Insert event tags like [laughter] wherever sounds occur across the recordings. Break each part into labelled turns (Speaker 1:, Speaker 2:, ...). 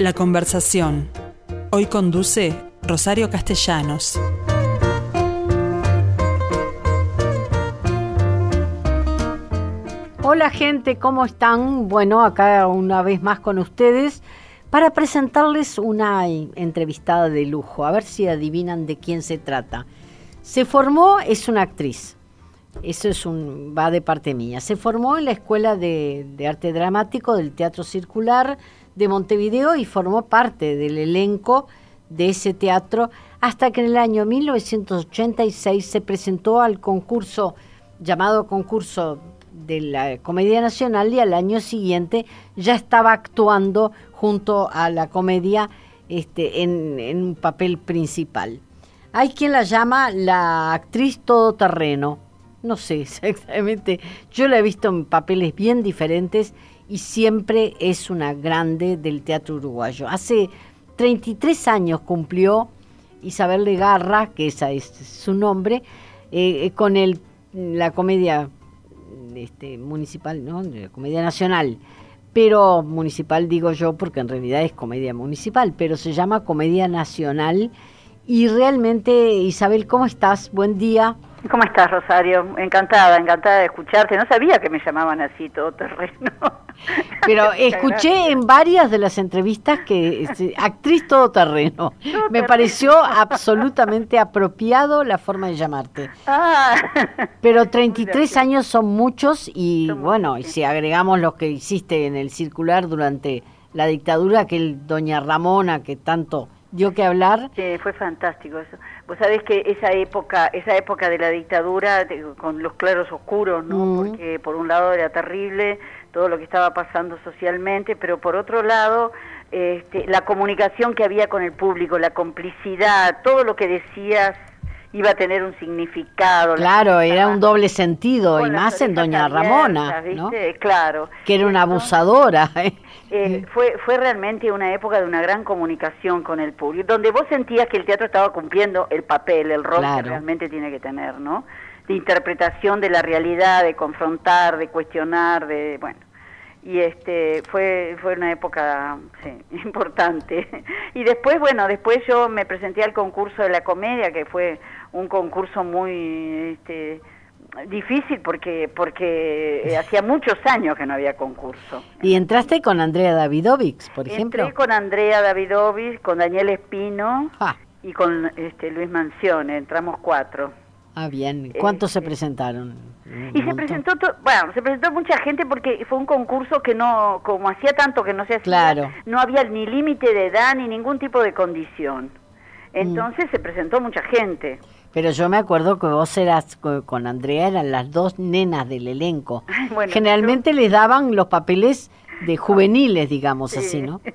Speaker 1: La conversación. Hoy conduce Rosario Castellanos.
Speaker 2: Hola gente, ¿cómo están? Bueno, acá una vez más con ustedes para presentarles una entrevistada de lujo, a ver si adivinan de quién se trata. Se formó, es una actriz, eso es un, va de parte mía, se formó en la Escuela de, de Arte Dramático del Teatro Circular de Montevideo y formó parte del elenco de ese teatro hasta que en el año 1986 se presentó al concurso llamado concurso de la Comedia Nacional y al año siguiente ya estaba actuando junto a la comedia este, en, un papel principal. Hay quien la llama la actriz todoterreno. No sé [laughs] exactamente. Yo la he visto en papeles bien diferentes y siempre es una grande del teatro uruguayo. Hace 33 años cumplió Isabel Legarra, que esa es su nombre, eh, eh, con el, la comedia este, municipal, ¿no? La comedia nacional. Pero municipal digo yo porque en realidad es comedia municipal, pero se llama Comedia Nacional. Y realmente, Isabel, ¿cómo estás? Buen día.
Speaker 3: ¿Cómo estás, Rosario? Encantada, encantada de escucharte. No sabía que me llamaban así, todo terreno. [laughs]
Speaker 2: Pero escuché en varias de las entrevistas que actriz todoterreno. [laughs] me pareció absolutamente apropiado la forma de llamarte. Ah. Pero [laughs] 33 años son muchos y bueno, y si agregamos lo que hiciste en el circular durante la dictadura, que el doña Ramona que tanto dio que hablar.
Speaker 3: Sí, fue fantástico eso. Vos sabés que esa época, esa época de la dictadura, con los claros oscuros, ¿no? Porque por un lado era terrible todo lo que estaba pasando socialmente, pero por otro lado, este, la comunicación que había con el público, la complicidad, todo lo que decías iba a tener un significado.
Speaker 2: Claro, era un doble sentido, y más en Doña Ramona, ¿no?
Speaker 3: Claro.
Speaker 2: Que era una abusadora. [laughs]
Speaker 3: ¿eh? Eh, fue, fue realmente una época de una gran comunicación con el público, donde vos sentías que el teatro estaba cumpliendo el papel, el rol que realmente tiene que tener, ¿no? De interpretación de la realidad, de confrontar, de cuestionar, de, bueno. Y este fue fue una época [laughs] importante. Y después bueno después yo me presenté al concurso de la comedia que fue un concurso muy este, difícil porque porque hacía muchos años que no había concurso.
Speaker 2: ¿Y entraste con Andrea Davidovich, por ejemplo?
Speaker 3: Entré con Andrea Davidovich, con Daniel Espino ah. y con este Luis Mansione, entramos cuatro.
Speaker 2: Ah, bien. ¿Cuántos se este, presentaron?
Speaker 3: Y se presentó, bueno, se presentó mucha gente porque fue un concurso que no, como hacía tanto que no se hacía, claro. no había ni límite de edad ni ningún tipo de condición. Mm. Entonces se presentó mucha gente.
Speaker 2: Pero yo me acuerdo que vos eras con Andrea, eran las dos nenas del elenco. [laughs] Generalmente les daban los papeles de juveniles, digamos así, ¿no? [laughs]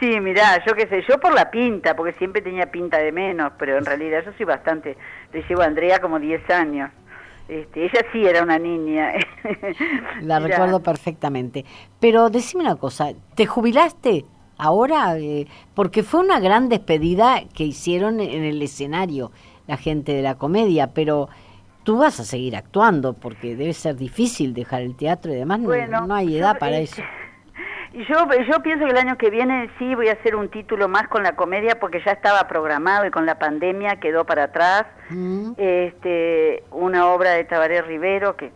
Speaker 3: Sí, mirá, yo qué sé, yo por la pinta, porque siempre tenía pinta de menos, pero en realidad yo soy bastante, le llevo a Andrea como 10 años. Este, ella sí era una niña. [laughs]
Speaker 2: la recuerdo perfectamente. Pero decime una cosa, ¿te jubilaste ahora? Eh, porque fue una gran despedida que hicieron en el escenario la gente de la comedia, pero tú vas a seguir actuando porque debe ser difícil dejar el teatro y demás, no, hay edad para eso. [laughs]
Speaker 3: Yo, yo pienso que el año que viene sí voy a hacer un título más con la comedia porque ya estaba programado y con la pandemia quedó para atrás. Mm. Este, una obra de Tabaré Rivero que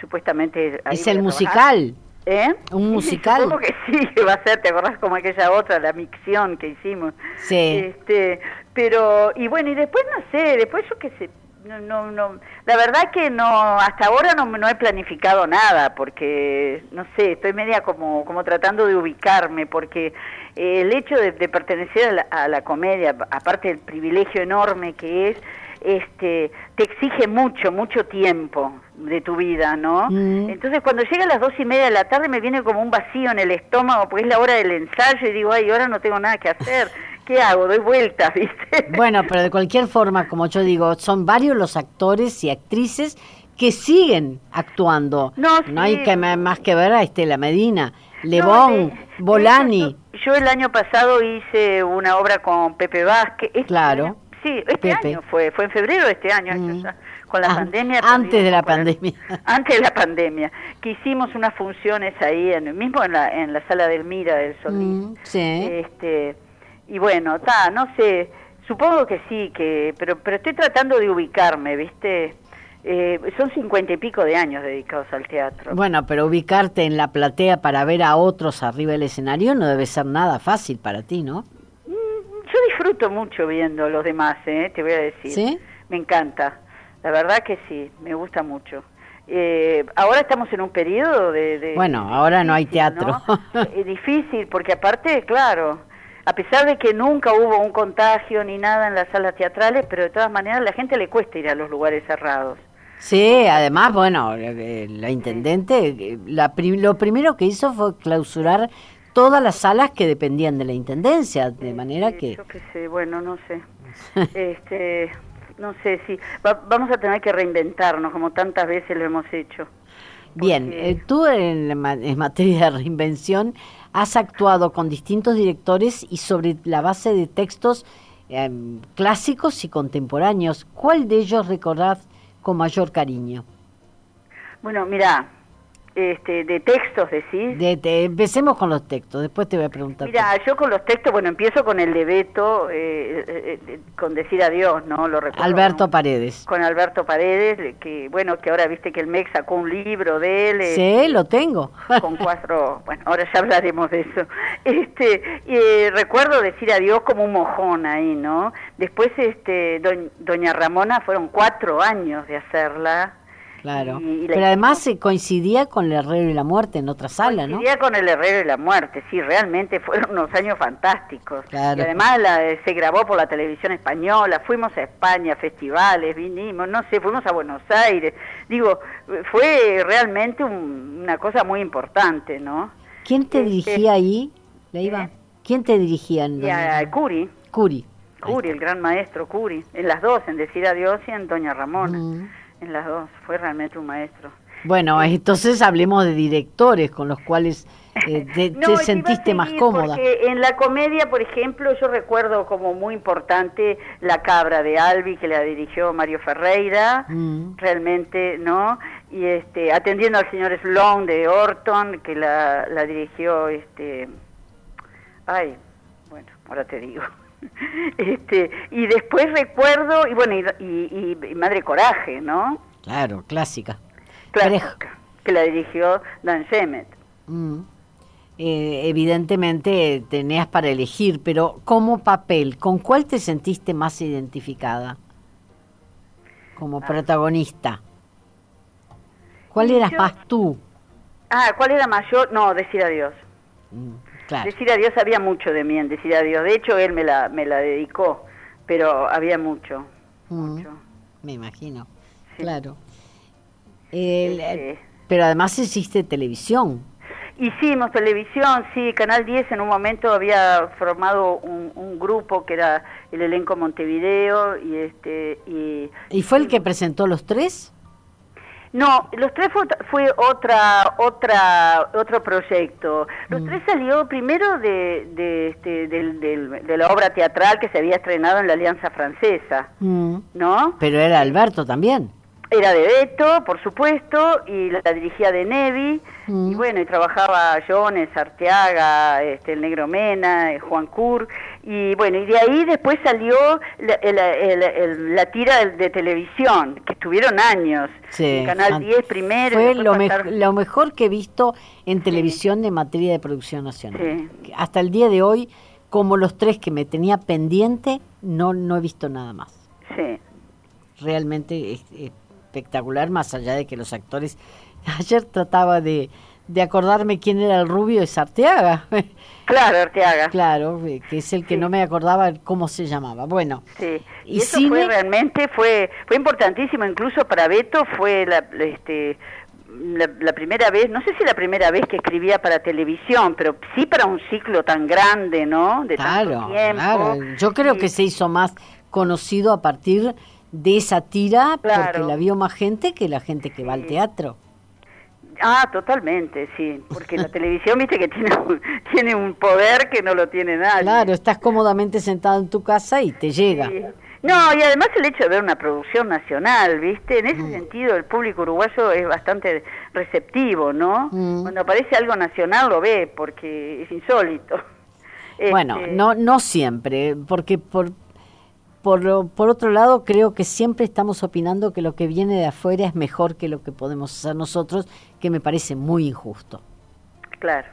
Speaker 3: supuestamente...
Speaker 2: Es el musical.
Speaker 3: ¿Eh?
Speaker 2: Un [laughs] musical.
Speaker 3: Supongo que sí, que [laughs] va a ser, ¿te acordás como aquella otra, la micción que hicimos?
Speaker 2: Sí.
Speaker 3: Este, pero, y bueno, y después no sé, después yo qué sé, no, no, no, la verdad que no, hasta ahora no, no he planificado nada, porque, no sé, estoy media como, como tratando de ubicarme, porque el hecho de, pertenecer a la, comedia, aparte del privilegio enorme que es, este, te exige mucho, mucho tiempo de tu vida, ¿no? Mm. Entonces cuando llega a las dos y media de la tarde me viene como un vacío en el estómago, porque es la hora del ensayo y digo, ay, ahora no tengo nada que hacer. [laughs] ¿Qué hago? Doy vueltas, [laughs] ¿viste?
Speaker 2: Bueno, pero de cualquier forma, como yo digo, son varios los actores y actrices que siguen actuando. No, no hay que más que ver a Estela Medina, Lebón, Bolani.
Speaker 3: yo, el año pasado hice una obra con Pepe Vázquez.
Speaker 2: claro
Speaker 3: sí, este
Speaker 2: Pepe.
Speaker 3: año fue, fue en febrero de este año,
Speaker 2: Mm.
Speaker 3: con la
Speaker 2: An-
Speaker 3: pandemia.
Speaker 2: antes de la pandemia. [laughs]
Speaker 3: Antes de la pandemia, que hicimos unas funciones ahí, en, mismo en la, en la sala del Mira del Solís.
Speaker 2: Mm, sí.
Speaker 3: Este, y bueno, está, no sé, supongo que sí, que pero pero estoy tratando de ubicarme, ¿viste? Eh, son cincuenta y pico de años dedicados al teatro.
Speaker 2: Bueno, pero ubicarte en la platea para ver a otros arriba del escenario no debe ser nada fácil para ti, ¿no?
Speaker 3: Mm, Yo disfruto mucho viendo a los demás, ¿eh? te voy a decir.
Speaker 2: ¿Sí?
Speaker 3: Me encanta, la verdad que sí, me gusta mucho. Eh, ahora estamos en un periodo de... de-
Speaker 2: Bueno, ahora no hay teatro.
Speaker 3: ¿no? [laughs] Es difícil, porque aparte, claro, a pesar de que nunca hubo un contagio ni nada en las salas teatrales, pero de todas maneras a la gente le cuesta ir a los lugares cerrados.
Speaker 2: Sí, además, bueno, eh, la intendente, eh, la lo primero que hizo fue clausurar todas las salas que dependían de la intendencia, de manera
Speaker 3: Eh,
Speaker 2: que...
Speaker 3: Yo qué sé, bueno, no sé. [laughs] este, no sé si... va- vamos a tener que reinventarnos, como tantas veces lo hemos hecho.
Speaker 2: Bien,
Speaker 3: porque-
Speaker 2: eh, tú en, en materia de reinvención has actuado con distintos directores y sobre la base de textos em, clásicos y contemporáneos. ¿Cuál de ellos recordás con mayor cariño?
Speaker 3: Bueno, mira, este, de textos decís.
Speaker 2: De- empecemos con los textos, después te voy a preguntar.
Speaker 3: Mira, yo con los textos, bueno, empiezo con el de Beto, eh, eh, eh, con decir adiós, ¿no? Lo recuerdo.
Speaker 2: Alberto Paredes.
Speaker 3: con Alberto Paredes, que bueno, que ahora viste que el MEC sacó un libro de él. eh,
Speaker 2: Sí, lo tengo. [laughs]
Speaker 3: con cuatro, bueno, ahora ya hablaremos de eso. [laughs] Este, eh, recuerdo decir adiós como un mojón ahí, ¿no? Después, este, doñ- doña Ramona fueron cuatro años de hacerla.
Speaker 2: Claro.
Speaker 3: Y- y
Speaker 2: Pero además se coincidía con el Herrero y la Muerte en otra sala, ¿no?
Speaker 3: Coincidía con el Herrero y la Muerte, sí, realmente fueron unos años fantásticos.
Speaker 2: Claro.
Speaker 3: Y además la- se grabó por la televisión española, fuimos a España, a festivales, vinimos, no sé, fuimos a Buenos Aires. Digo, fue realmente un- una cosa muy importante, ¿no?
Speaker 2: ¿Quién te
Speaker 3: Este,
Speaker 2: dirigía ahí, Leiva?
Speaker 3: ¿eh?
Speaker 2: ¿Quién te dirigía en
Speaker 3: a
Speaker 2: Doña-
Speaker 3: Curi,
Speaker 2: Curi.
Speaker 3: Curi, el gran maestro Curi, en las dos, en Decir Adiós y en Doña Ramona,
Speaker 2: Mm.
Speaker 3: En las dos, fue realmente un maestro.
Speaker 2: Bueno, entonces hablemos de directores con los cuales eh, [laughs] te,
Speaker 3: No,
Speaker 2: sentiste más cómoda.
Speaker 3: Porque en la comedia, por ejemplo, yo recuerdo como muy importante La Cabra de Albi, que la dirigió Mario Ferreira,
Speaker 2: Mm.
Speaker 3: realmente, ¿no? Y este, atendiendo al señor Sloan de Orton, que la, la dirigió, este, ay, bueno, ahora te digo. [laughs] Este, y después recuerdo, y bueno, y, y- y Madre Coraje, ¿no?
Speaker 2: Claro, clásica.
Speaker 3: Clásica, que la dirigió Dan Shemet.
Speaker 2: Mm. Eh, evidentemente tenías para elegir, pero como papel, ¿con cuál te sentiste más identificada? Como
Speaker 3: Ah.
Speaker 2: protagonista. ¿Cuál eras
Speaker 3: yo-
Speaker 2: más tú?
Speaker 3: Ah, ¿cuál era mayor? No, decir adiós.
Speaker 2: Mm, claro.
Speaker 3: Decir adiós había mucho de mí en decir adiós. De hecho, él me la, me la dedicó, pero había mucho.
Speaker 2: Mm,
Speaker 3: mucho.
Speaker 2: me imagino.
Speaker 3: Sí.
Speaker 2: Claro. El- pero además existe televisión.
Speaker 3: Hicimos televisión, sí, Canal 10 en un momento había formado un, un grupo que era el elenco Montevideo y este y
Speaker 2: ¿Y fue el que presentó los tres?
Speaker 3: No, los tres fue, fue otra otra otro proyecto. Los tres salió primero de de, este, del- de la obra teatral que se había estrenado en la Alianza Francesa,
Speaker 2: Mm,
Speaker 3: ¿no?
Speaker 2: Pero era Alberto también.
Speaker 3: Era de Beto, por supuesto, y la dirigía de Nevi,
Speaker 2: Mm.
Speaker 3: y bueno, y trabajaba Jones, Arteaga, este, el Negro Mena, eh, Juan Cur, y bueno, y de ahí después salió la, el- el- el- la tira de, de televisión, que estuvieron años,
Speaker 2: Sí,
Speaker 3: en Canal
Speaker 2: fan-
Speaker 3: 10 primero.
Speaker 2: Fue lo, lo mejor que he visto en televisión en materia de producción nacional.
Speaker 3: Sí.
Speaker 2: Hasta el día de hoy, como los tres que me tenía pendiente, no, no he visto nada más.
Speaker 3: Sí.
Speaker 2: Realmente es espectacular, más allá de que los actores... [laughs] Ayer trataba de, de acordarme quién era el rubio de Sarteaga. [laughs]
Speaker 3: Claro, Arteaga.
Speaker 2: claro, eh, que es el que
Speaker 3: Sí.
Speaker 2: no me acordaba cómo se llamaba. Bueno,
Speaker 3: Sí, y,
Speaker 2: ¿Y
Speaker 3: eso
Speaker 2: cine?
Speaker 3: fue realmente, fue fue importantísimo, incluso para Beto fue la, la, este, la, la primera vez, no sé si la primera vez que escribía para televisión, pero sí para un ciclo tan grande, ¿no? De
Speaker 2: Claro,
Speaker 3: tanto tiempo.
Speaker 2: claro. Yo creo
Speaker 3: Y-
Speaker 2: que se hizo más conocido a partir de esa tira porque la vio más gente que la gente que va al teatro.
Speaker 3: Ah, totalmente, sí, porque la televisión, viste que tiene un, tiene un poder que no lo tiene nadie.
Speaker 2: Claro, estás cómodamente sentado en tu casa y te llega.
Speaker 3: Sí. No, y además el hecho de ver una producción nacional, ¿viste? En ese mm. sentido el público uruguayo es bastante receptivo, ¿no? Mm. Cuando aparece algo nacional lo ve porque es insólito.
Speaker 2: Bueno, este, no no siempre, porque por por, por otro lado, creo que siempre estamos opinando que lo que viene de afuera es mejor que lo que podemos hacer nosotros, que me parece muy injusto.
Speaker 3: Claro.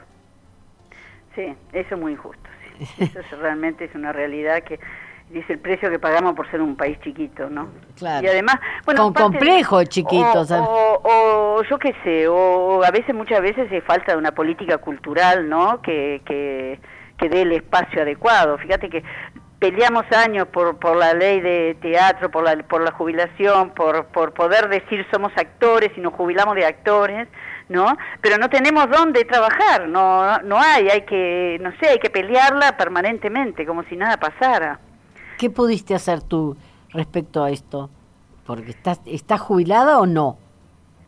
Speaker 3: Sí, eso es muy injusto. [laughs] Eso realmente es una realidad que dice el precio que pagamos por ser un país chiquito, ¿no?
Speaker 2: Claro.
Speaker 3: Y además,
Speaker 2: bueno, con complejo chiquito,
Speaker 3: o, o, yo qué sé, o a veces muchas veces es falta de una política cultural, ¿no? Que, que que dé el espacio adecuado. Fíjate que peleamos años por, por la ley de teatro, por la, por la jubilación, por, por poder decir somos actores y nos jubilamos de actores, ¿no? Pero no tenemos dónde trabajar, no, no hay, hay que, no sé, hay que pelearla permanentemente, como si nada pasara.
Speaker 2: ¿Qué pudiste hacer tú respecto a esto? Porque estás, ¿estás jubilada o no?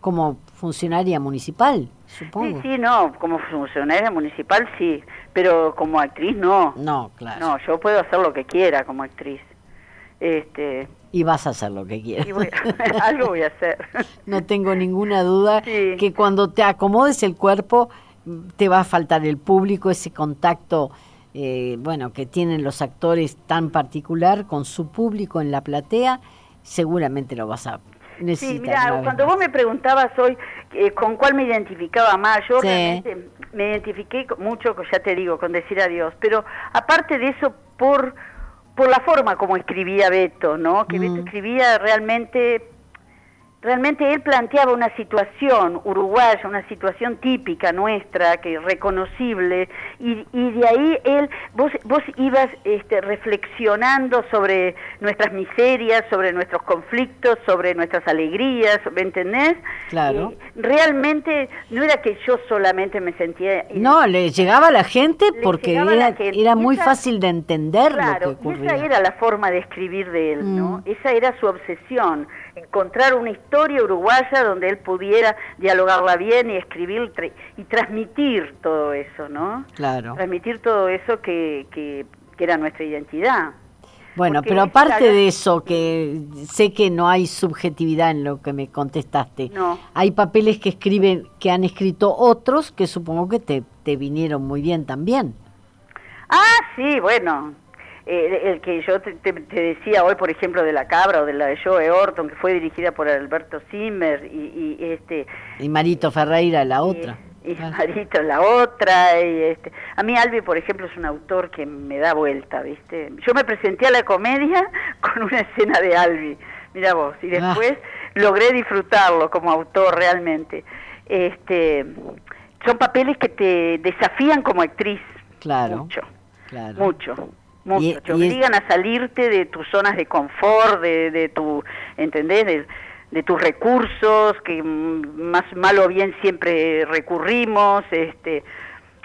Speaker 2: Como funcionaria municipal, supongo.
Speaker 3: Sí, sí, no, como funcionaria municipal sí, pero como actriz no.
Speaker 2: No, claro.
Speaker 3: No, yo puedo hacer lo que quiera como actriz. Este,
Speaker 2: y vas a hacer lo que quieras. [laughs]
Speaker 3: algo voy a hacer. [laughs]
Speaker 2: No tengo ninguna duda que cuando te acomodes el cuerpo te va a faltar el público, ese contacto, eh, bueno, que tienen los actores tan particular con su público en la platea, seguramente lo vas a
Speaker 3: Sí, mira, cuando vos me preguntabas hoy eh, con cuál me identificaba más, yo realmente me identifiqué mucho, ya te digo, con decir adiós, pero aparte de eso, por, por la forma como escribía Beto, ¿no? Que Beto mm. escribía realmente realmente él planteaba una situación uruguaya, una situación típica nuestra, que reconocible, y, y de ahí él, vos, vos ibas este, reflexionando sobre nuestras miserias, sobre nuestros conflictos, sobre nuestras alegrías, ¿me entendés?
Speaker 2: Claro.
Speaker 3: realmente no era que yo solamente me sentía...
Speaker 2: No, le llegaba a la gente porque era, era muy fácil de entender lo que ocurría.
Speaker 3: esa era la forma de escribir de él, ¿no? Mm. Esa era su obsesión encontrar una historia uruguaya donde él pudiera dialogarla bien y escribir y transmitir todo eso, ¿no?
Speaker 2: Claro.
Speaker 3: Transmitir todo eso que, que, era nuestra identidad.
Speaker 2: Bueno, pero aparte de eso, que sé que no hay subjetividad en lo que me contestaste,
Speaker 3: no.
Speaker 2: hay papeles que escriben, que han escrito otros que supongo que te, te vinieron muy bien también.
Speaker 3: Ah, sí, bueno, eh, el que yo te, decía hoy, por ejemplo, de La Cabra o de la de Joe Orton, que fue dirigida por Alberto Zimmer y, este...
Speaker 2: Y Marito Ferreira, la otra.
Speaker 3: Y, Marito, la otra. Y este, a mí Albi, por ejemplo, es un autor que me da vuelta, ¿viste? Yo me presenté a la comedia [laughs] con una escena de Albi, mira vos, y ah. después logré disfrutarlo como autor realmente. Este, son papeles que te desafían como actriz.
Speaker 2: Claro.
Speaker 3: Mucho.
Speaker 2: Claro.
Speaker 3: Mucho mucho, te obligan a salirte de tus zonas de confort, de, de tu, ¿entendés? De, tus recursos, que más mal o bien siempre recurrimos, este...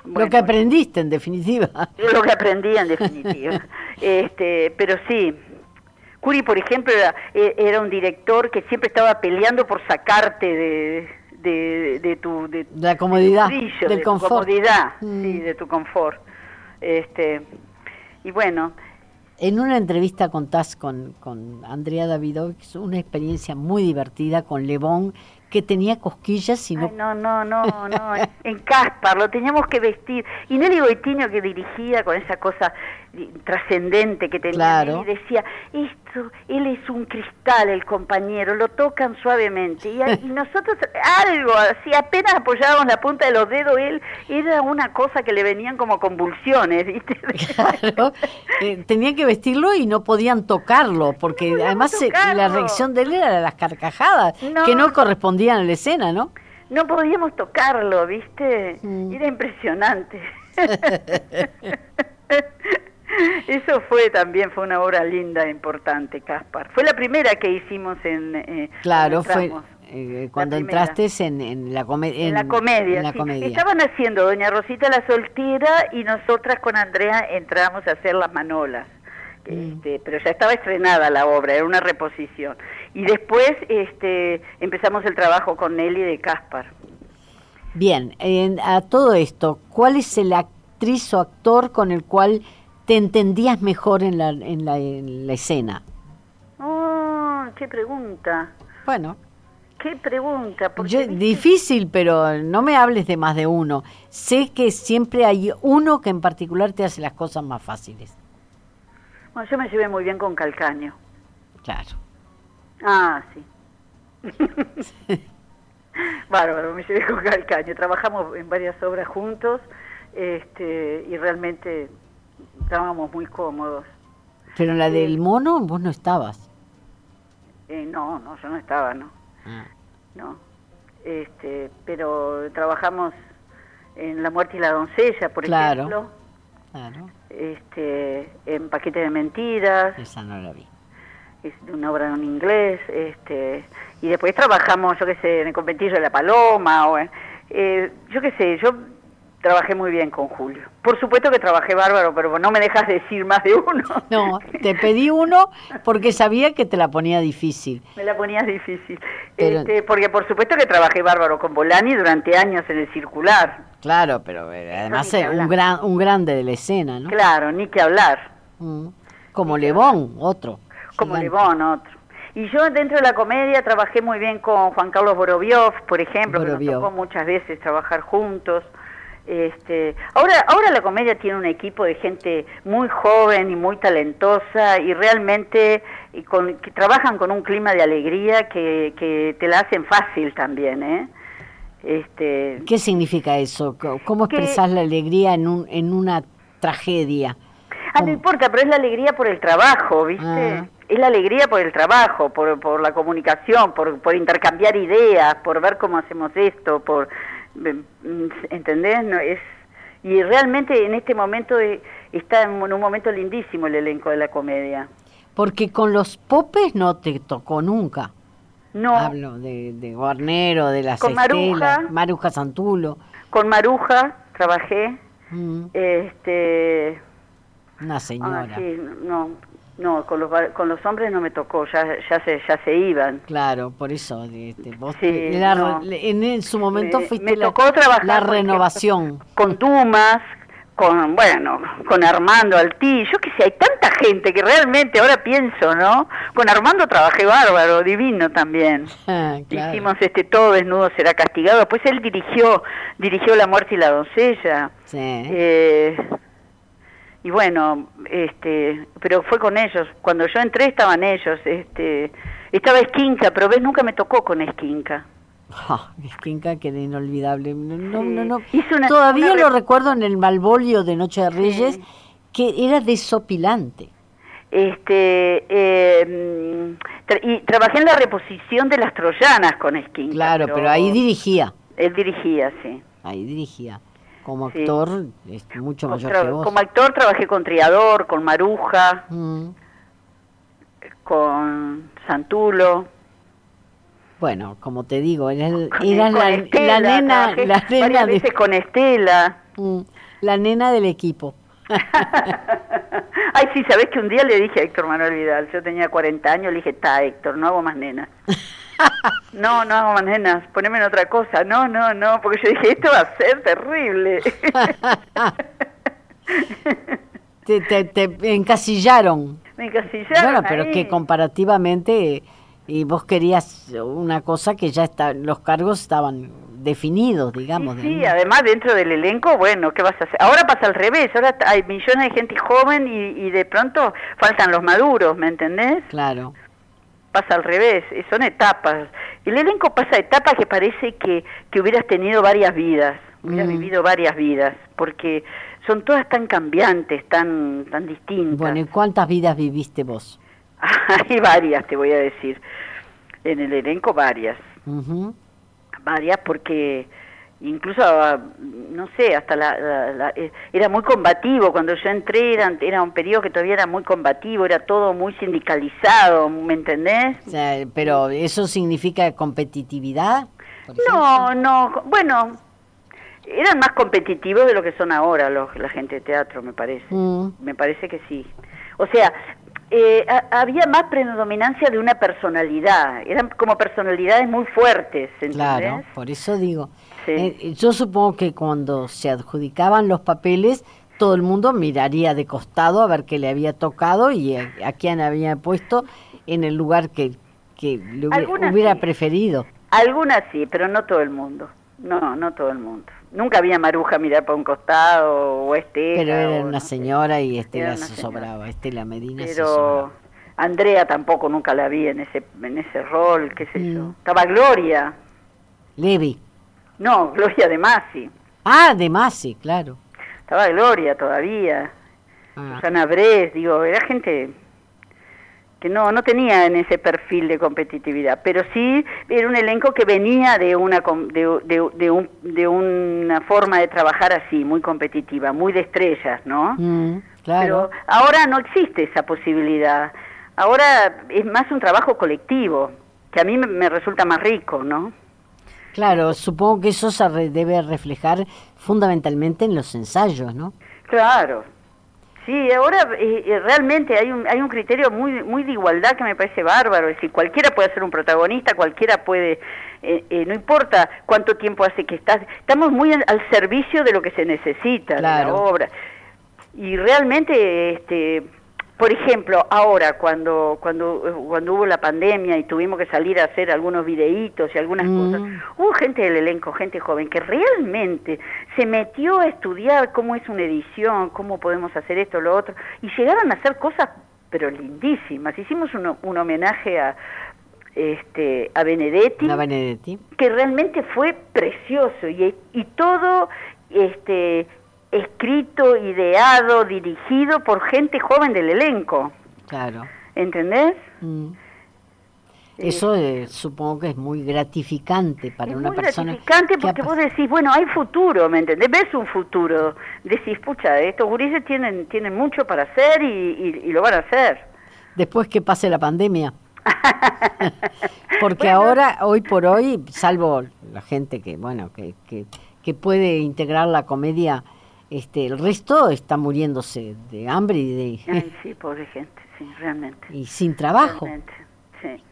Speaker 2: lo que aprendiste en definitiva.
Speaker 3: Lo que aprendí en definitiva. [laughs] este, pero sí, Curi, por ejemplo, era, e, era, un director que siempre estaba peleando por sacarte de, de, de tu... De,
Speaker 2: la comodidad,
Speaker 3: del confort. comodidad, sí, mm. de tu confort. Este, y bueno.
Speaker 2: En una entrevista contás con, con Andrea Davidovich una experiencia muy divertida con Lebón, que tenía cosquillas y no...
Speaker 3: no, no, no, no, en Caspar lo teníamos que vestir. Y Nelly Boitinho que dirigía con esa cosa trascendente que tenía y decía, esto, él es un cristal el compañero, lo tocan suavemente. Y, y [laughs] nosotros algo, así apenas apoyábamos la punta de los dedos, él era una cosa que le venían como convulsiones, ¿viste? [laughs]
Speaker 2: Claro, eh, tenían que vestirlo y no podían tocarlo, porque además eh, la reacción de él era de las carcajadas, que no correspondían a la escena, ¿no?
Speaker 3: No podíamos tocarlo, ¿viste? Mm. Era impresionante. [laughs] [laughs] Eso fue también, fue una obra linda, importante, Caspar. Fue la primera que hicimos en...
Speaker 2: Eh, claro, fue eh, cuando entraste en, en, la
Speaker 3: en, la comedia. Estaban haciendo Doña Rosita la soltera y nosotras con Andrea entramos a hacer las manolas. Mm. Este, pero ya estaba estrenada la obra, era una reposición. Y después este, empezamos el trabajo con Nelly de Caspar.
Speaker 2: Bien, a todo esto, ¿cuál es el actriz o actor con el cual te entendías mejor en la, en la, en la escena?
Speaker 3: qué pregunta.
Speaker 2: Bueno,
Speaker 3: ¿Qué pregunta? Porque
Speaker 2: yo-
Speaker 3: viste-
Speaker 2: difícil, pero no me hables de más de uno. Sé que siempre hay uno que en particular te hace las cosas más fáciles.
Speaker 3: Bueno, yo me llevé muy bien con Calcaño.
Speaker 2: Claro.
Speaker 3: Ah, sí. [laughs] Bárbaro, me llevé con Calcaño. Trabajamos en varias obras juntos este, y realmente estábamos muy cómodos.
Speaker 2: Pero en la del mono vos no estabas.
Speaker 3: Eh, no, no, yo no estaba, ¿no?
Speaker 2: Ah,
Speaker 3: no. Este, pero trabajamos en La muerte y la doncella, por
Speaker 2: Claro.
Speaker 3: ejemplo,
Speaker 2: claro.
Speaker 3: este, en Paquete de mentiras,
Speaker 2: Esa no la vi.
Speaker 3: es de una obra en inglés, este, y después trabajamos, yo qué sé, en el conventillo de la Paloma, o en- eh, yo qué sé, yo trabajé muy bien con Julio. Por supuesto que trabajé bárbaro, pero no me dejas decir más de uno.
Speaker 2: No, te pedí uno porque sabía que te la ponía difícil.
Speaker 3: Me la ponías difícil.
Speaker 2: Pero-
Speaker 3: Este, porque por supuesto que trabajé bárbaro con Bolani durante años en el circular.
Speaker 2: Claro, pero eh, además
Speaker 3: que
Speaker 2: es un,
Speaker 3: hablar.
Speaker 2: gran, un grande de la escena, ¿no?
Speaker 3: Claro, ni que hablar.
Speaker 2: Mm. Como Lebón, otro.
Speaker 3: Como
Speaker 2: gigante.
Speaker 3: Lebón, otro. Y yo dentro de la comedia trabajé muy bien con Juan Carlos Boroviov, por ejemplo, que
Speaker 2: Boroviov.
Speaker 3: nos tocó muchas veces trabajar juntos. Este, ahora, ahora la comedia tiene un equipo de gente muy joven y muy talentosa y realmente y con, que trabajan con un clima de alegría que, que te la hacen fácil también, ¿eh? Este,
Speaker 2: ¿Qué significa eso? ¿Cómo expresás la alegría en, un, en una tragedia?
Speaker 3: Ah, no importa, pero es la alegría por el trabajo, ¿viste?
Speaker 2: Ah.
Speaker 3: Es la alegría por el trabajo, por, por la comunicación, por, por intercambiar ideas, por ver cómo hacemos esto, por... ¿Entendés? No, es, y realmente en este momento eh, está en un momento lindísimo el elenco de la comedia.
Speaker 2: Porque con los popes no te tocó nunca.
Speaker 3: No,
Speaker 2: Hablo de, de Guarnero, de las
Speaker 3: Con Maruja.
Speaker 2: Estelas, Maruja Santulo.
Speaker 3: con Maruja trabajé,
Speaker 2: Mm,
Speaker 3: este...
Speaker 2: una
Speaker 3: ah,
Speaker 2: señora.
Speaker 3: sí, no, no, con los, con los hombres no me tocó, ya, ya, se, ya se iban.
Speaker 2: Claro, por eso. este, vos
Speaker 3: Sí, no.
Speaker 2: re- en, en su momento
Speaker 3: Me-
Speaker 2: fuiste
Speaker 3: me
Speaker 2: la,
Speaker 3: tocó trabajar,
Speaker 2: la renovación.
Speaker 3: con Dumas, con, bueno, con Armando Altí, yo qué sé, hay tanta gente que realmente ahora pienso, ¿no? Con Armando trabajé bárbaro, divino también. [laughs]
Speaker 2: Ah, claro.
Speaker 3: Hicimos este Todo desnudo será castigado, después él dirigió, dirigió La muerte y la doncella.
Speaker 2: Sí.
Speaker 3: Eh, y bueno, este, pero fue con ellos. Cuando yo entré estaban ellos, este, estaba Esquinca, pero ves nunca me tocó con Esquinca.
Speaker 2: Esquinca, que era inolvidable. No, no,
Speaker 3: Sí.
Speaker 2: no, no.
Speaker 3: Hizo una-
Speaker 2: Todavía
Speaker 3: una
Speaker 2: lo
Speaker 3: re-
Speaker 2: recuerdo en el Malvolio de Noche de Reyes, que era desopilante.
Speaker 3: Este, eh, tra- y trabajé en la reposición de las troyanas con Esquinca.
Speaker 2: Claro, pero ahí dirigía.
Speaker 3: Él dirigía, sí.
Speaker 2: Ahí dirigía. Como
Speaker 3: Sí.
Speaker 2: actor, es mucho mayor que vos.
Speaker 3: Como actor trabajé con Triador, con Maruja,
Speaker 2: Mm.
Speaker 3: con Santulo.
Speaker 2: Bueno, como te digo, eras, eras la,
Speaker 3: Estela,
Speaker 2: la nena, la nena, de-
Speaker 3: veces con Estela.
Speaker 2: Mm, la nena del equipo. [laughs]
Speaker 3: Ay, sí, ¿sabés que un día le dije a Héctor Manuel Vidal, yo tenía 40 años, le dije, está Héctor, no hago más nenas. [laughs] [laughs] no, no hago más nenas, poneme en otra cosa. No, no, no, porque yo dije, esto va a ser terrible. [laughs]
Speaker 2: te, te, te encasillaron.
Speaker 3: Me encasillaron
Speaker 2: Bueno, pero
Speaker 3: ahí.
Speaker 2: que comparativamente, y vos querías una cosa que ya está, los cargos estaban definidos, digamos.
Speaker 3: Sí,
Speaker 2: de-
Speaker 3: sí, además dentro del elenco, bueno, ¿qué vas a hacer? Ahora pasa al revés, ahora hay millones de gente joven y, y de pronto faltan los maduros, ¿me entendés?
Speaker 2: Claro.
Speaker 3: Pasa al revés, eh, son etapas. El elenco pasa etapas que parece que, que hubieras tenido varias vidas, hubieras
Speaker 2: Mm.
Speaker 3: vivido varias vidas, porque son todas tan cambiantes, tan, tan distintas.
Speaker 2: Bueno, ¿y cuántas vidas viviste vos? [laughs]
Speaker 3: hay varias, te voy a decir. En el elenco varias.
Speaker 2: Ujú.
Speaker 3: varias porque incluso ah, no sé hasta la, la- la- eh, era muy combativo cuando yo entré era, era un periodo que todavía era muy combativo era todo muy sindicalizado me entendés
Speaker 2: O sea, pero ¿eso significa competitividad?
Speaker 3: no no bueno eran más competitivos de lo que son ahora los, la gente de teatro me parece
Speaker 2: Mm.
Speaker 3: me parece que sí o sea eh, ha- había más predominancia de una personalidad eran como personalidades muy fuertes ¿entendés?
Speaker 2: Claro, por eso digo.
Speaker 3: Sí.
Speaker 2: Eh, yo supongo que cuando se adjudicaban los papeles, todo el mundo miraría de costado a ver qué le había tocado y a, a quién había puesto en el lugar que, que le hubiera, preferido.
Speaker 3: Algunas sí, pero no todo el mundo. No, no todo el mundo. Nunca había Maruja mirar para un costado o este.
Speaker 2: Pero era una señora y Estela se sobraba, Estela Medina
Speaker 3: pero... Andrea tampoco nunca la vi en ese en ese rol, qué sé yo. Mm. Estaba Gloria.
Speaker 2: Levi.
Speaker 3: No, Gloria de Masi.
Speaker 2: Ah, de Masi, claro.
Speaker 3: Estaba Gloria todavía. Ah. Susana Bres, digo, era gente que no no tenía en ese perfil de competitividad, pero sí era un elenco que venía de una de, de, un, de una forma de trabajar así, muy competitiva, muy de estrellas, ¿no?
Speaker 2: Mm, claro.
Speaker 3: Pero ahora no existe esa posibilidad. Ahora es más un trabajo colectivo, que a mí me resulta más rico, ¿no?
Speaker 2: Claro, supongo que eso se debe reflejar fundamentalmente en los ensayos, ¿no?
Speaker 3: Claro. Sí, ahora eh, eh, realmente hay un, hay un criterio muy, muy de igualdad que me parece bárbaro. Es decir, cualquiera puede ser un protagonista, cualquiera puede, eh, no importa cuánto tiempo hace que estás, estamos muy al servicio de lo que se necesita de la obra. Y realmente, este, por ejemplo, ahora cuando, cuando, cuando hubo la pandemia y tuvimos que salir a hacer algunos videitos y algunas mm. cosas, hubo gente del elenco, gente joven, que realmente se metió a estudiar cómo es una edición, cómo podemos hacer esto, lo otro, y llegaron a hacer cosas pero lindísimas. Hicimos un, un homenaje a, este, a Benedetti,
Speaker 2: Benedetti,
Speaker 3: que realmente fue precioso y, y todo este escrito, ideado, dirigido por gente joven del elenco.
Speaker 2: Claro.
Speaker 3: ¿Entendés?
Speaker 2: Mm. Eso eh, supongo que es muy gratificante para una persona.
Speaker 3: gratificante porque vos decís, bueno, hay futuro, ¿me entendés? Ves un futuro. Decís, pucha, estos gurises tienen, tienen mucho para hacer y, y, lo van a hacer.
Speaker 2: Después que pase la pandemia. [laughs] porque ahora, hoy por hoy, salvo la gente que, bueno, que, que, que puede integrar la comedia este, el resto está muriéndose de hambre y
Speaker 3: de... sí, pobre gente, sí, realmente.
Speaker 2: Y sin trabajo.
Speaker 3: sí.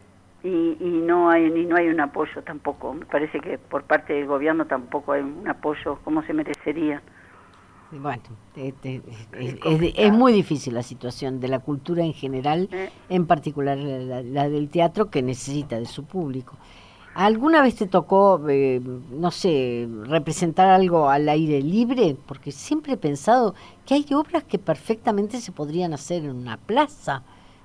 Speaker 3: Y, y no hay ni no hay un apoyo tampoco. Me parece que por parte del gobierno tampoco hay un apoyo como se merecería.
Speaker 2: Bueno, este, es, muy difícil la situación de la cultura en general, en particular la, del teatro que necesita de su público. ¿Alguna vez te tocó, eh, no sé, representar algo al aire libre? Porque siempre he pensado que hay obras que perfectamente se podrían hacer en una plaza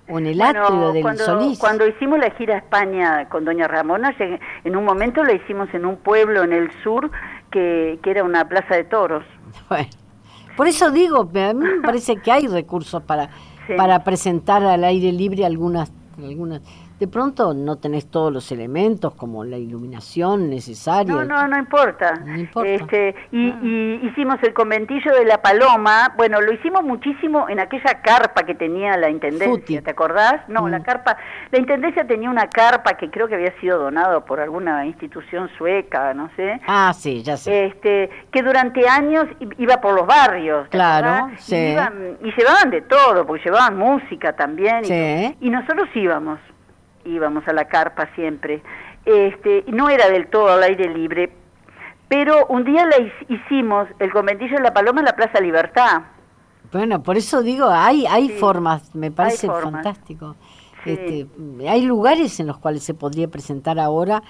Speaker 2: o en el atrio del
Speaker 3: cuando,
Speaker 2: Solís.
Speaker 3: Cuando hicimos la gira a España con Doña Ramona, en un momento la hicimos en un pueblo en el sur que, que era una plaza de toros. [laughs]
Speaker 2: Bueno, por eso digo, a mí me [laughs] parece que hay recursos para, para presentar al aire libre algunas algunas de pronto no tenés todos los elementos como la iluminación necesaria.
Speaker 3: No, no, no importa. Este, ah. y, hicimos el conventillo de la Paloma. Bueno, lo hicimos muchísimo en aquella carpa que tenía la intendencia, ¿te acordás? No, la mm. carpa, la intendencia tenía una carpa que creo que había sido donado por alguna institución sueca, no sé.
Speaker 2: Ah, sí, ya sé.
Speaker 3: Este, que durante años iba por los barrios.
Speaker 2: Claro, sí.
Speaker 3: Y, llevaban de todo, porque llevaban música también. Sí. y nosotros íbamos íbamos a la carpa siempre. Este, no era del todo al aire libre, pero un día la hicimos el conventillo de la Paloma en la Plaza Libertad.
Speaker 2: Bueno, por eso digo, hay hay formas, me parece fantástico. Este, hay lugares en los cuales se podría presentar ahora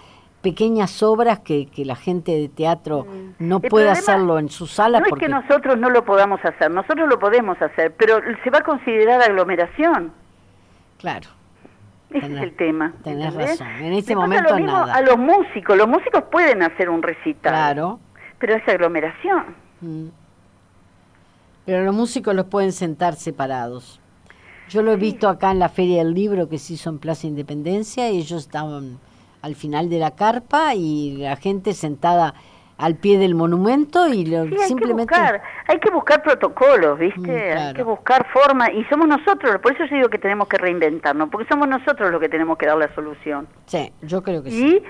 Speaker 2: pequeñas obras que, que la gente de teatro mm. no puede hacerlo en su sala.
Speaker 3: No es que nosotros no lo podamos hacer, nosotros lo podemos hacer, pero se va a considerar aglomeración.
Speaker 2: Claro.
Speaker 3: Ese es el tema.
Speaker 2: Tenés razón. En este momento nada.
Speaker 3: A los músicos, los músicos pueden hacer un recital.
Speaker 2: Claro.
Speaker 3: Pero es aglomeración.
Speaker 2: Mm. Pero los músicos los pueden sentar separados. Yo lo he visto acá en la Feria del Libro que se hizo en Plaza Independencia y ellos estaban al final de la carpa y la gente sentada al pie del monumento y lo, simplemente...
Speaker 3: Hay que, buscar, hay que buscar protocolos, ¿viste? Mm, hay que buscar formas y somos nosotros, por eso yo digo que tenemos que reinventarnos, porque somos nosotros los que tenemos que dar la solución.
Speaker 2: Sí, yo creo que sí.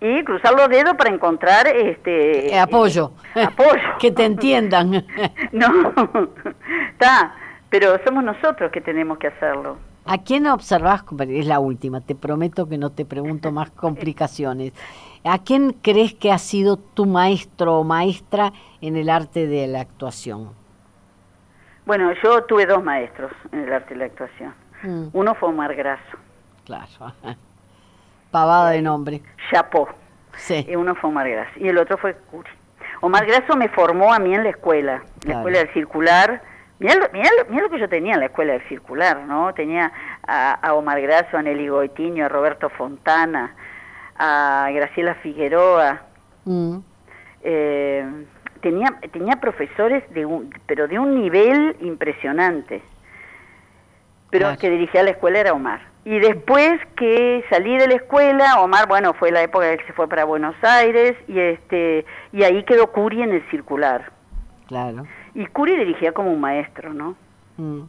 Speaker 3: Y cruzar los dedos para encontrar este
Speaker 2: eh, apoyo.
Speaker 3: apoyo. [laughs]
Speaker 2: que te entiendan. [laughs]
Speaker 3: no, está, pero somos nosotros que tenemos que hacerlo.
Speaker 2: ¿A quién observas? Es la última, te prometo que no te pregunto más complicaciones. [laughs] ¿A quién crees que ha sido tu maestro o maestra en el arte de la actuación?
Speaker 3: Bueno, yo tuve dos maestros en el arte de la actuación. Mm. Uno fue Omar Grasso.
Speaker 2: Claro. [laughs] Pavada de nombre.
Speaker 3: Chapó.
Speaker 2: Sí.
Speaker 3: Y uno fue Omar Grasso y el otro fue Curi. Omar Grasso me formó a mí en la escuela, la escuela del circular. Mirá lo, mirá lo- mirá lo que yo tenía en la escuela del circular, ¿no? Tenía a, a Omar Grasso, a Nelly Goitiño, a Roberto Fontana, a Graciela Figueroa.
Speaker 2: Mm,
Speaker 3: Eh, tenía, tenía profesores, de un, pero de un nivel impresionante. Pero
Speaker 2: Claro.
Speaker 3: el que dirigía la escuela era Omar. Y después que salí de la escuela, Omar, bueno, fue la época en que se fue para Buenos Aires y este y ahí quedó Curi en el circular.
Speaker 2: claro.
Speaker 3: Y Curi dirigía como un maestro, ¿no?
Speaker 2: Mm.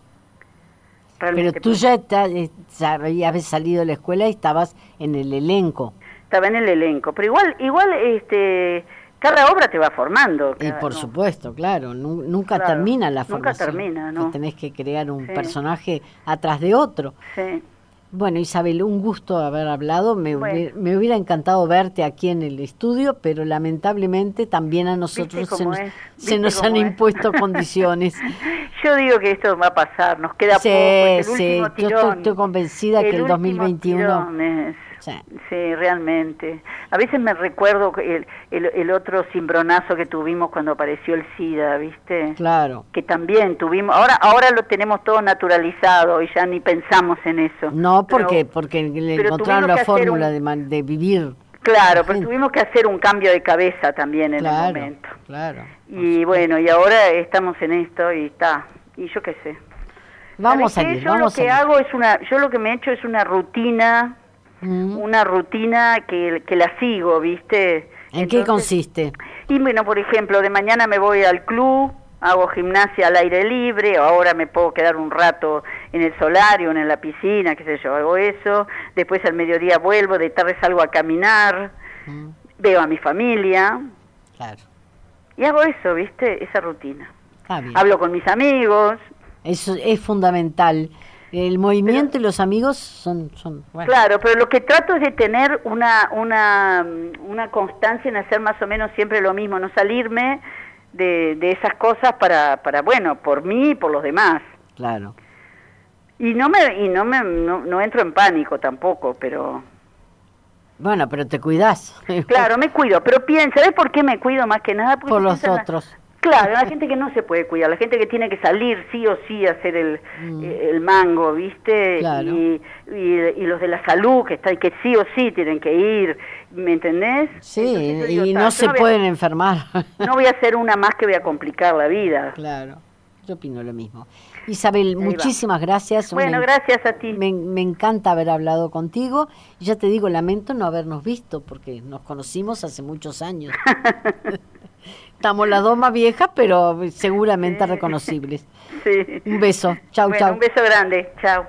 Speaker 2: Pero tú ya, está- eh, ya habías salido de la escuela y estabas en el elenco.
Speaker 3: Estaba en el elenco, pero igual igual este cada obra te va formando.
Speaker 2: Y por
Speaker 3: ¿no?
Speaker 2: supuesto, claro, nu- nunca
Speaker 3: Claro,
Speaker 2: termina la
Speaker 3: nunca
Speaker 2: formación.
Speaker 3: termina, ¿no?
Speaker 2: Tenés que crear un
Speaker 3: Sí.
Speaker 2: personaje atrás de otro.
Speaker 3: Sí.
Speaker 2: Bueno, Isabel, un gusto haber hablado. Me,
Speaker 3: Bueno.
Speaker 2: hubiera, me hubiera encantado verte aquí en el estudio, pero lamentablemente también a nosotros se nos, han
Speaker 3: es?
Speaker 2: impuesto [laughs] condiciones.
Speaker 3: Yo digo que esto va a pasar, nos queda
Speaker 2: Sí,
Speaker 3: poco, es el
Speaker 2: sí,
Speaker 3: último
Speaker 2: yo estoy-
Speaker 3: tirón.
Speaker 2: estoy convencida que el
Speaker 3: último
Speaker 2: 2021
Speaker 3: tirón es-
Speaker 2: Sí.
Speaker 3: sí, realmente. A veces me recuerdo el, el, el otro cimbronazo que tuvimos cuando apareció el SIDA, ¿viste?
Speaker 2: Claro.
Speaker 3: Que también tuvimos, ahora ahora lo tenemos todo naturalizado y ya ni pensamos en eso.
Speaker 2: No,
Speaker 3: Pero-
Speaker 2: porque porque le encontraron la fórmula
Speaker 3: un-
Speaker 2: de, man- de vivir.
Speaker 3: Claro, pero tuvimos que hacer un cambio de cabeza también en
Speaker 2: Claro,
Speaker 3: el momento.
Speaker 2: claro.
Speaker 3: Y bueno, y ahora estamos en esto y está. Y yo qué sé.
Speaker 2: Vamos a
Speaker 3: Yo
Speaker 2: vamos
Speaker 3: lo que
Speaker 2: a
Speaker 3: hago es una, yo lo que me he hecho es una rutina,
Speaker 2: Mm.
Speaker 3: una rutina que, que la sigo, ¿viste?
Speaker 2: ¿En qué consiste?
Speaker 3: Y bueno, por ejemplo, de mañana me voy al club, hago gimnasia al aire libre, o ahora me puedo quedar un rato en el solario, en la piscina, qué sé yo, hago eso. Después al mediodía vuelvo, de tarde salgo a caminar,
Speaker 2: Mm,
Speaker 3: veo a mi familia
Speaker 2: Claro.
Speaker 3: y hago eso, ¿viste? Esa rutina.
Speaker 2: Bien.
Speaker 3: Hablo con mis amigos,
Speaker 2: Eso es fundamental. El movimiento y los amigos son, son bueno,
Speaker 3: Claro, pero lo que trato es de tener una, una, una constancia en hacer más o menos siempre lo mismo, no salirme de, de esas cosas para, para, bueno, por mí y por los demás.
Speaker 2: claro.
Speaker 3: Y no me, y no me, no, no entro en pánico tampoco, pero
Speaker 2: Bueno, pero te cuidás.
Speaker 3: claro, me cuido, pero piensa, ¿sabes por qué me cuido más que nada? Porque
Speaker 2: Por los otros.
Speaker 3: Claro, la gente que no se puede cuidar, la gente que tiene que salir sí o sí a hacer el,
Speaker 2: Mm.
Speaker 3: eh, el mango, ¿viste?
Speaker 2: Claro.
Speaker 3: Y, y, y los de la salud que están que sí o sí tienen que ir, ¿me entendés?
Speaker 2: Sí,
Speaker 3: Entonces yo digo,
Speaker 2: y
Speaker 3: "Ta,
Speaker 2: no se
Speaker 3: a-
Speaker 2: pueden enfermar. [laughs]
Speaker 3: No voy a hacer una más que voy a complicar la vida.
Speaker 2: claro, yo opino lo mismo. Isabel, muchísimas gracias.
Speaker 3: Bueno,
Speaker 2: Me-
Speaker 3: gracias a ti.
Speaker 2: Me, me encanta haber hablado contigo. Y ya te digo, lamento no habernos visto porque nos conocimos hace muchos años. [laughs] Estamos las dos más viejas, pero seguramente reconocibles. [laughs]
Speaker 3: Sí.
Speaker 2: Un beso. Chau,
Speaker 3: Bueno,
Speaker 2: chau.
Speaker 3: Un beso grande. Chao.